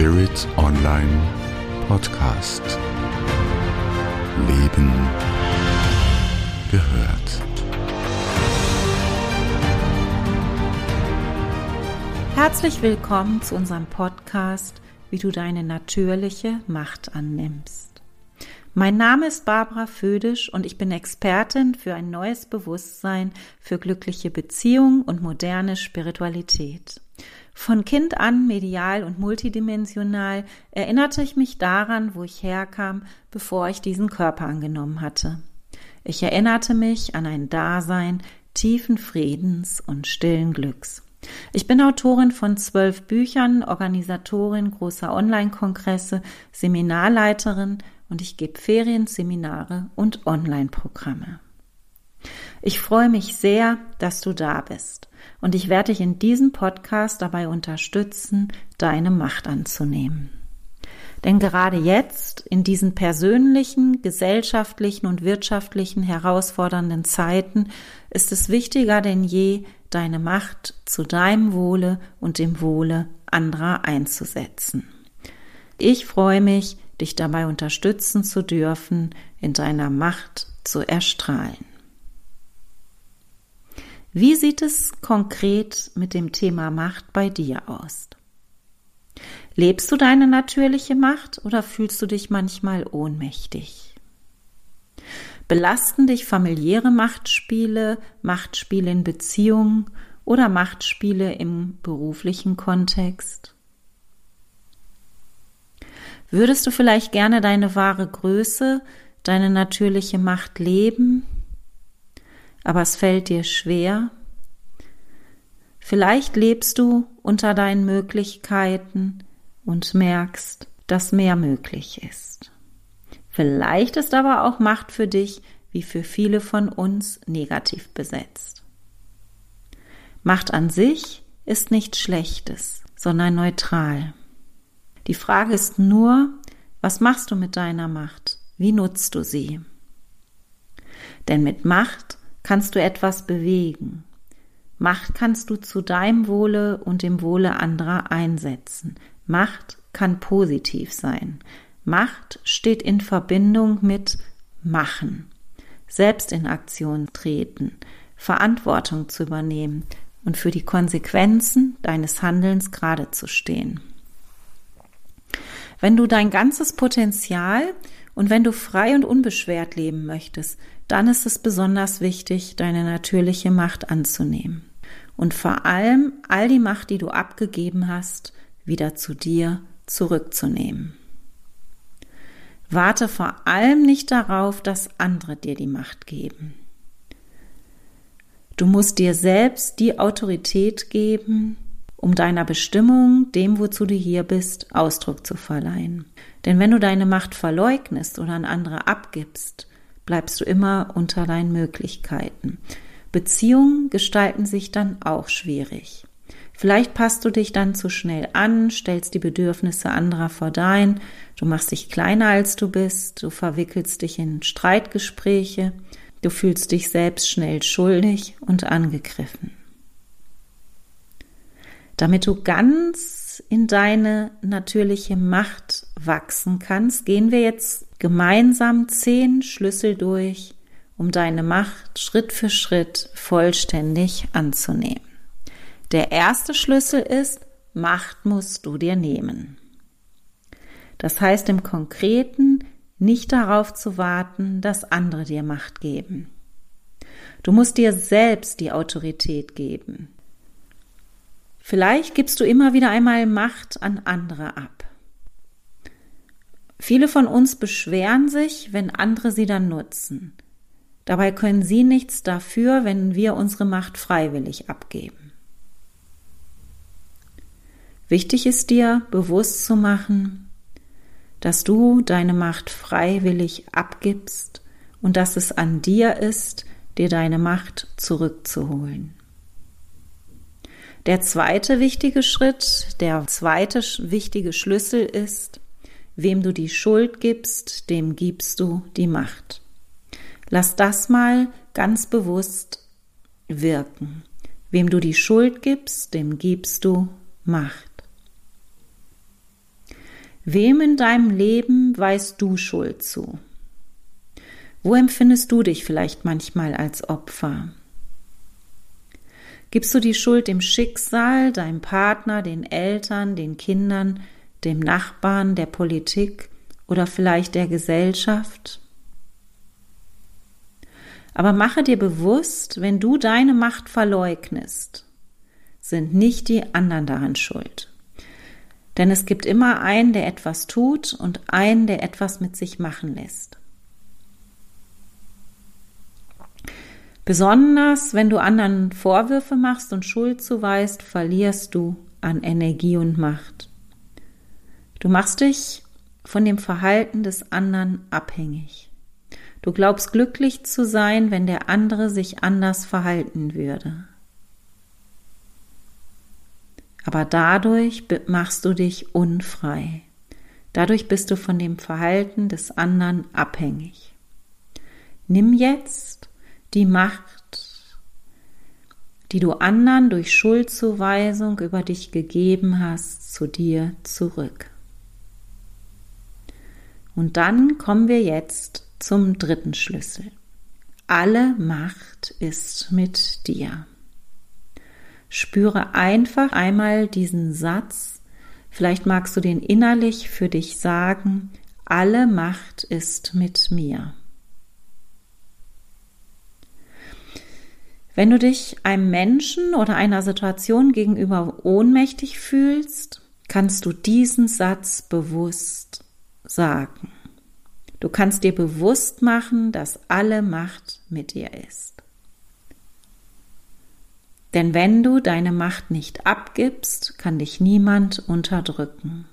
Spirit Online Podcast. Leben gehört. Herzlich willkommen zu unserem Podcast, wie du deine natürliche Macht annimmst. Mein Name ist Barbara Födisch und ich bin Expertin für ein neues Bewusstsein für glückliche Beziehungen und moderne Spiritualität. Von Kind an medial und multidimensional erinnerte ich mich daran, wo ich herkam, bevor ich diesen Körper angenommen hatte. Ich erinnerte mich an ein Dasein tiefen Friedens und stillen Glücks. Ich bin Autorin von zwölf Büchern, Organisatorin großer Online-Kongresse, Seminarleiterin und ich gebe Ferienseminare und Online-Programme. Ich freue mich sehr, dass du da bist und ich werde dich in diesem Podcast dabei unterstützen, deine Macht anzunehmen. Denn gerade jetzt, in diesen persönlichen, gesellschaftlichen und wirtschaftlichen herausfordernden Zeiten, ist es wichtiger denn je, deine Macht zu deinem Wohle und dem Wohle anderer einzusetzen. Ich freue mich, dich dabei unterstützen zu dürfen, in deiner Macht zu erstrahlen. Wie sieht es konkret mit dem Thema Macht bei dir aus? Lebst du deine natürliche Macht oder fühlst du dich manchmal ohnmächtig? Belasten dich familiäre Machtspiele, Machtspiele in Beziehungen oder Machtspiele im beruflichen Kontext? Würdest du vielleicht gerne deine wahre Größe, deine natürliche Macht leben, aber es fällt dir schwer? Vielleicht lebst du unter deinen Möglichkeiten und merkst, dass mehr möglich ist. Vielleicht ist aber auch Macht für dich, wie für viele von uns, negativ besetzt. Macht an sich ist nichts Schlechtes, sondern neutral. Die Frage ist nur, was machst du mit deiner Macht? Wie nutzt du sie? Denn mit Macht kannst du etwas bewegen. Macht kannst du zu deinem Wohle und dem Wohle anderer einsetzen. Macht kann positiv sein. Macht steht in Verbindung mit machen, selbst in Aktion treten, Verantwortung zu übernehmen und für die Konsequenzen deines Handelns gerade zu stehen. Wenn du dein ganzes Potenzial und wenn du frei und unbeschwert leben möchtest, dann ist es besonders wichtig, deine natürliche Macht anzunehmen. Und vor allem all die Macht, die du abgegeben hast, wieder zu dir zurückzunehmen. Warte vor allem nicht darauf, dass andere dir die Macht geben. Du musst dir selbst die Autorität geben, um deiner Bestimmung, dem, wozu du hier bist, Ausdruck zu verleihen. Denn wenn du deine Macht verleugnest oder an andere abgibst, bleibst du immer unter deinen Möglichkeiten. Beziehungen gestalten sich dann auch schwierig. Vielleicht passt du dich dann zu schnell an, stellst die Bedürfnisse anderer vor dein, du machst dich kleiner als du bist, du verwickelst dich in Streitgespräche, du fühlst dich selbst schnell schuldig und angegriffen damit du ganz in deine natürliche Macht wachsen kannst, gehen wir jetzt gemeinsam zehn Schlüssel durch, um deine Macht Schritt für Schritt vollständig anzunehmen. Der erste Schlüssel ist, Macht musst du dir nehmen. Das heißt im Konkreten, nicht darauf zu warten, dass andere dir Macht geben. Du musst dir selbst die Autorität geben. Vielleicht gibst du immer wieder einmal Macht an andere ab. Viele von uns beschweren sich, wenn andere sie dann nutzen. Dabei können sie nichts dafür, wenn wir unsere Macht freiwillig abgeben. Wichtig ist dir bewusst zu machen, dass du deine Macht freiwillig abgibst und dass es an dir ist, dir deine Macht zurückzuholen. Der zweite wichtige Schritt, der zweite wichtige Schlüssel ist, wem du die Schuld gibst, dem gibst du die Macht. Lass das mal ganz bewusst wirken. Wem du die Schuld gibst, dem gibst du Macht. Wem in deinem Leben weißt du Schuld zu? Wo empfindest du dich vielleicht manchmal als Opfer? Gibst du die Schuld dem Schicksal, deinem Partner, den Eltern, den Kindern, dem Nachbarn, der Politik oder vielleicht der Gesellschaft? Aber mache dir bewusst, wenn du deine Macht verleugnest, sind nicht die anderen daran schuld. Denn es gibt immer einen, der etwas tut und einen, der etwas mit sich machen lässt. Besonders wenn du anderen Vorwürfe machst und Schuld zuweist, verlierst du an Energie und Macht. Du machst dich von dem Verhalten des anderen abhängig. Du glaubst glücklich zu sein, wenn der andere sich anders verhalten würde. Aber dadurch machst du dich unfrei. Dadurch bist du von dem Verhalten des anderen abhängig. Nimm jetzt die Macht, die du anderen durch Schuldzuweisung über dich gegeben hast, zu dir zurück. Und dann kommen wir jetzt zum dritten Schlüssel. Alle Macht ist mit dir. Spüre einfach einmal diesen Satz. Vielleicht magst du den innerlich für dich sagen. Alle Macht ist mit mir. Wenn du dich einem Menschen oder einer Situation gegenüber ohnmächtig fühlst, kannst du diesen Satz bewusst sagen. Du kannst dir bewusst machen, dass alle Macht mit dir ist. Denn wenn du deine Macht nicht abgibst, kann dich niemand unterdrücken.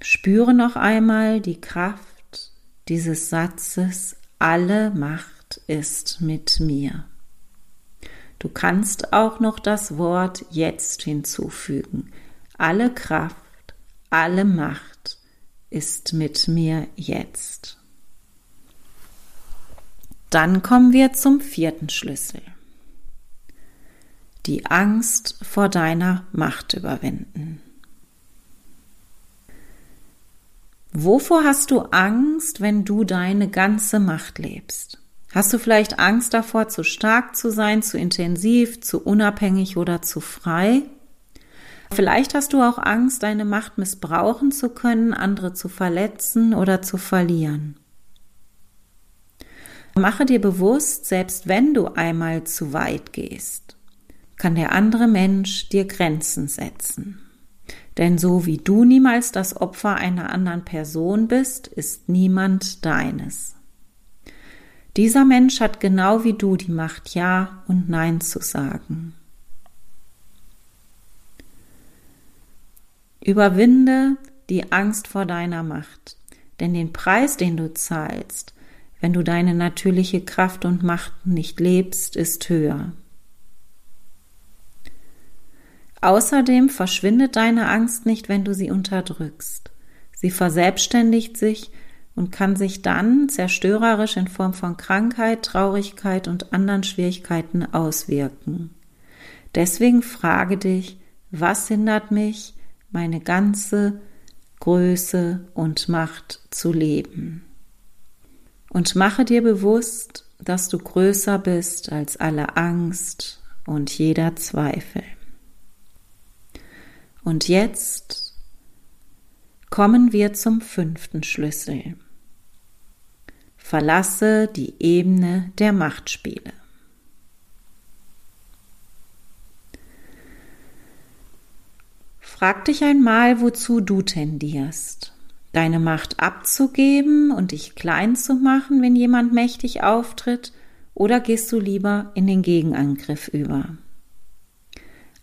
Spüre noch einmal die Kraft dieses Satzes, alle Macht ist mit mir. Du kannst auch noch das Wort jetzt hinzufügen. Alle Kraft, alle Macht ist mit mir jetzt. Dann kommen wir zum vierten Schlüssel. Die Angst vor deiner Macht überwinden. Wovor hast du Angst, wenn du deine ganze Macht lebst? Hast du vielleicht Angst davor, zu stark zu sein, zu intensiv, zu unabhängig oder zu frei? Vielleicht hast du auch Angst, deine Macht missbrauchen zu können, andere zu verletzen oder zu verlieren. Mache dir bewusst, selbst wenn du einmal zu weit gehst, kann der andere Mensch dir Grenzen setzen. Denn so wie du niemals das Opfer einer anderen Person bist, ist niemand deines. Dieser Mensch hat genau wie du die Macht, Ja und Nein zu sagen. Überwinde die Angst vor deiner Macht, denn den Preis, den du zahlst, wenn du deine natürliche Kraft und Macht nicht lebst, ist höher. Außerdem verschwindet deine Angst nicht, wenn du sie unterdrückst. Sie verselbstständigt sich und kann sich dann zerstörerisch in Form von Krankheit, Traurigkeit und anderen Schwierigkeiten auswirken. Deswegen frage dich, was hindert mich, meine ganze Größe und Macht zu leben? Und mache dir bewusst, dass du größer bist als alle Angst und jeder Zweifel. Und jetzt kommen wir zum fünften Schlüssel. Verlasse die Ebene der Machtspiele. Frag dich einmal, wozu du tendierst deine Macht abzugeben und dich klein zu machen, wenn jemand mächtig auftritt, oder gehst du lieber in den Gegenangriff über?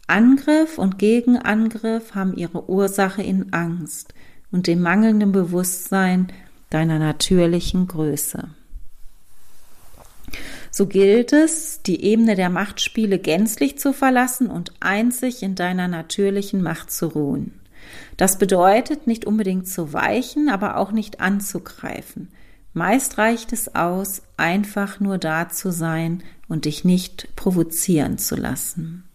Angriff und Gegenangriff haben ihre Ursache in Angst und dem mangelnden Bewusstsein deiner natürlichen Größe. So gilt es, die Ebene der Machtspiele gänzlich zu verlassen und einzig in deiner natürlichen Macht zu ruhen. Das bedeutet nicht unbedingt zu weichen, aber auch nicht anzugreifen. Meist reicht es aus, einfach nur da zu sein und dich nicht provozieren zu lassen.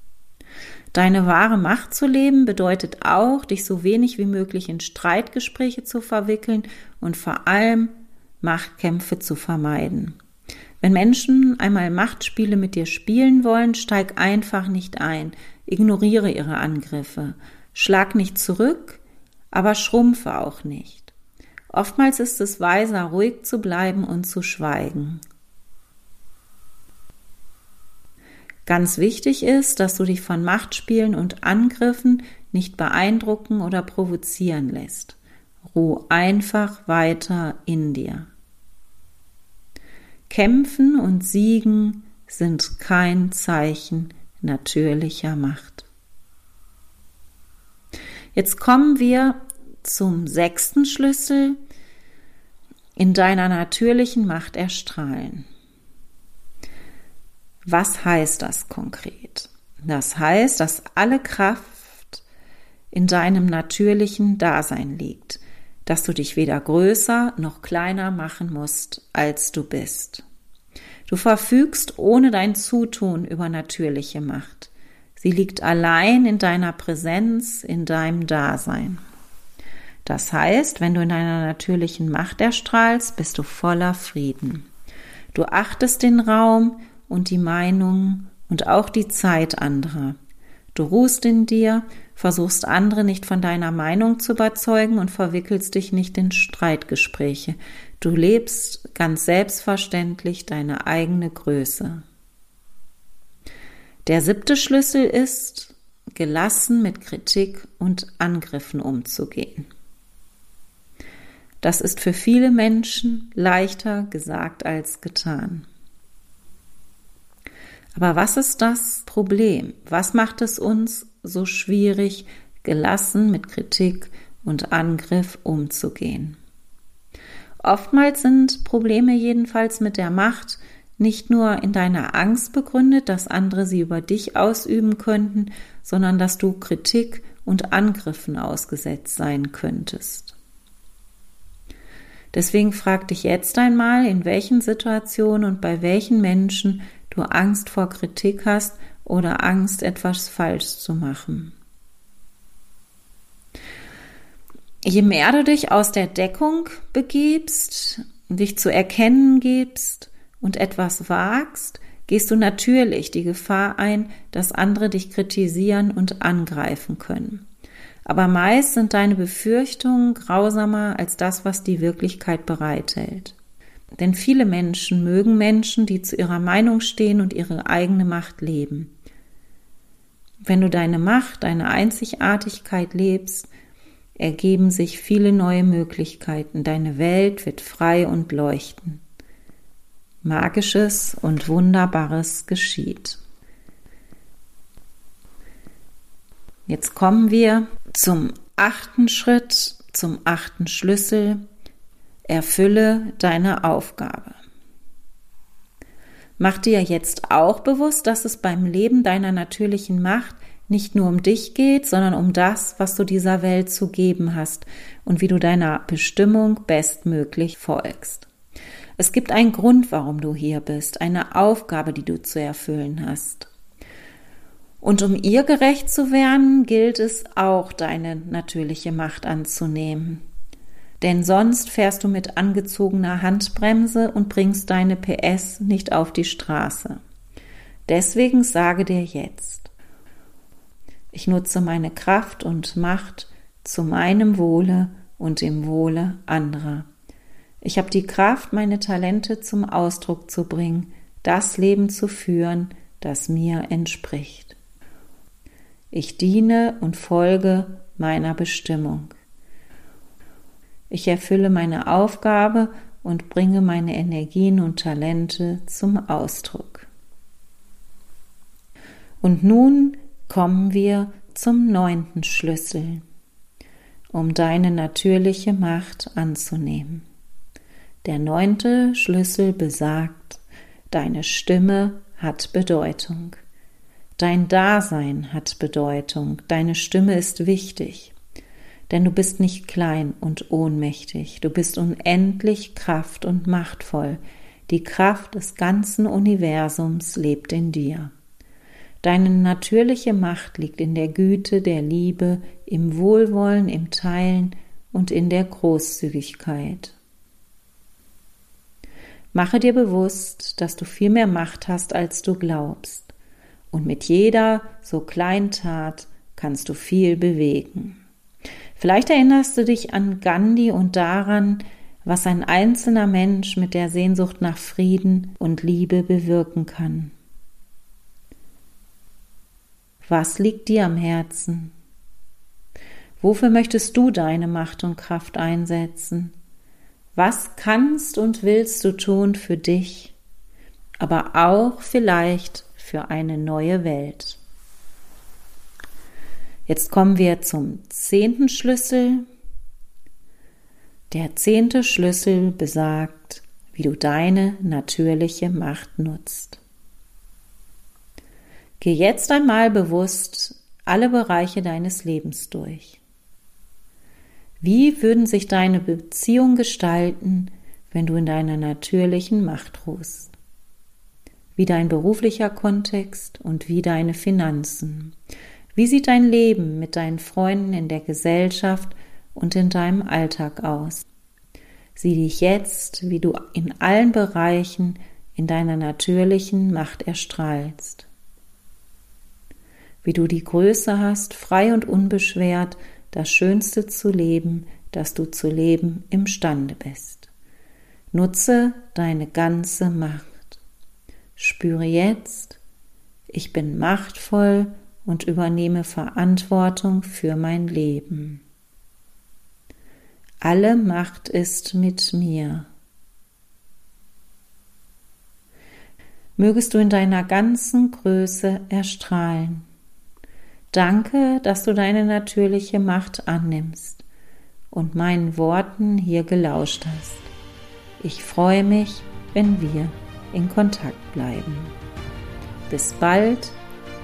Deine wahre Macht zu leben bedeutet auch, dich so wenig wie möglich in Streitgespräche zu verwickeln und vor allem Machtkämpfe zu vermeiden. Wenn Menschen einmal Machtspiele mit dir spielen wollen, steig einfach nicht ein, ignoriere ihre Angriffe, schlag nicht zurück, aber schrumpfe auch nicht. Oftmals ist es weiser, ruhig zu bleiben und zu schweigen. Ganz wichtig ist, dass du dich von Machtspielen und Angriffen nicht beeindrucken oder provozieren lässt. Ruh einfach weiter in dir. Kämpfen und Siegen sind kein Zeichen natürlicher Macht. Jetzt kommen wir zum sechsten Schlüssel in deiner natürlichen Macht erstrahlen. Was heißt das konkret? Das heißt, dass alle Kraft in deinem natürlichen Dasein liegt, dass du dich weder größer noch kleiner machen musst, als du bist. Du verfügst ohne dein Zutun über natürliche Macht. Sie liegt allein in deiner Präsenz, in deinem Dasein. Das heißt, wenn du in deiner natürlichen Macht erstrahlst, bist du voller Frieden. Du achtest den Raum und die Meinung und auch die Zeit anderer. Du ruhst in dir, versuchst andere nicht von deiner Meinung zu überzeugen und verwickelst dich nicht in Streitgespräche. Du lebst ganz selbstverständlich deine eigene Größe. Der siebte Schlüssel ist, gelassen mit Kritik und Angriffen umzugehen. Das ist für viele Menschen leichter gesagt als getan. Aber was ist das Problem? Was macht es uns so schwierig, gelassen mit Kritik und Angriff umzugehen? Oftmals sind Probleme jedenfalls mit der Macht nicht nur in deiner Angst begründet, dass andere sie über dich ausüben könnten, sondern dass du Kritik und Angriffen ausgesetzt sein könntest. Deswegen frag dich jetzt einmal, in welchen Situationen und bei welchen Menschen du Angst vor Kritik hast oder Angst, etwas falsch zu machen. Je mehr du dich aus der Deckung begibst, dich zu erkennen gibst und etwas wagst, gehst du natürlich die Gefahr ein, dass andere dich kritisieren und angreifen können. Aber meist sind deine Befürchtungen grausamer als das, was die Wirklichkeit bereithält. Denn viele Menschen mögen Menschen, die zu ihrer Meinung stehen und ihre eigene Macht leben. Wenn du deine Macht, deine Einzigartigkeit lebst, ergeben sich viele neue Möglichkeiten. Deine Welt wird frei und leuchten. Magisches und Wunderbares geschieht. Jetzt kommen wir zum achten Schritt, zum achten Schlüssel, Erfülle deine Aufgabe. Mach dir jetzt auch bewusst, dass es beim Leben deiner natürlichen Macht nicht nur um dich geht, sondern um das, was du dieser Welt zu geben hast und wie du deiner Bestimmung bestmöglich folgst. Es gibt einen Grund, warum du hier bist, eine Aufgabe, die du zu erfüllen hast. Und um ihr gerecht zu werden, gilt es auch, deine natürliche Macht anzunehmen denn sonst fährst du mit angezogener Handbremse und bringst deine PS nicht auf die Straße. Deswegen sage dir jetzt, ich nutze meine Kraft und Macht zu meinem Wohle und dem Wohle anderer. Ich habe die Kraft, meine Talente zum Ausdruck zu bringen, das Leben zu führen, das mir entspricht. Ich diene und folge meiner Bestimmung. Ich erfülle meine Aufgabe und bringe meine Energien und Talente zum Ausdruck. Und nun kommen wir zum neunten Schlüssel, um deine natürliche Macht anzunehmen. Der neunte Schlüssel besagt, deine Stimme hat Bedeutung. Dein Dasein hat Bedeutung, deine Stimme ist wichtig. Denn du bist nicht klein und ohnmächtig, du bist unendlich kraft und machtvoll. Die Kraft des ganzen Universums lebt in dir. Deine natürliche Macht liegt in der Güte, der Liebe, im Wohlwollen, im Teilen und in der Großzügigkeit. Mache dir bewusst, dass du viel mehr Macht hast, als du glaubst. Und mit jeder so kleinen Tat kannst du viel bewegen. Vielleicht erinnerst du dich an Gandhi und daran, was ein einzelner Mensch mit der Sehnsucht nach Frieden und Liebe bewirken kann. Was liegt dir am Herzen? Wofür möchtest du deine Macht und Kraft einsetzen? Was kannst und willst du tun für dich, aber auch vielleicht für eine neue Welt? Jetzt kommen wir zum zehnten Schlüssel. Der zehnte Schlüssel besagt, wie du deine natürliche Macht nutzt. Geh jetzt einmal bewusst alle Bereiche deines Lebens durch. Wie würden sich deine Beziehungen gestalten, wenn du in deiner natürlichen Macht ruhst? Wie dein beruflicher Kontext und wie deine Finanzen? Wie sieht dein Leben mit deinen Freunden in der Gesellschaft und in deinem Alltag aus? Sieh dich jetzt, wie du in allen Bereichen in deiner natürlichen Macht erstrahlst. Wie du die Größe hast, frei und unbeschwert das Schönste zu leben, das du zu leben imstande bist. Nutze deine ganze Macht. Spüre jetzt, ich bin machtvoll und übernehme Verantwortung für mein Leben. Alle Macht ist mit mir. Mögest du in deiner ganzen Größe erstrahlen. Danke, dass du deine natürliche Macht annimmst und meinen Worten hier gelauscht hast. Ich freue mich, wenn wir in Kontakt bleiben. Bis bald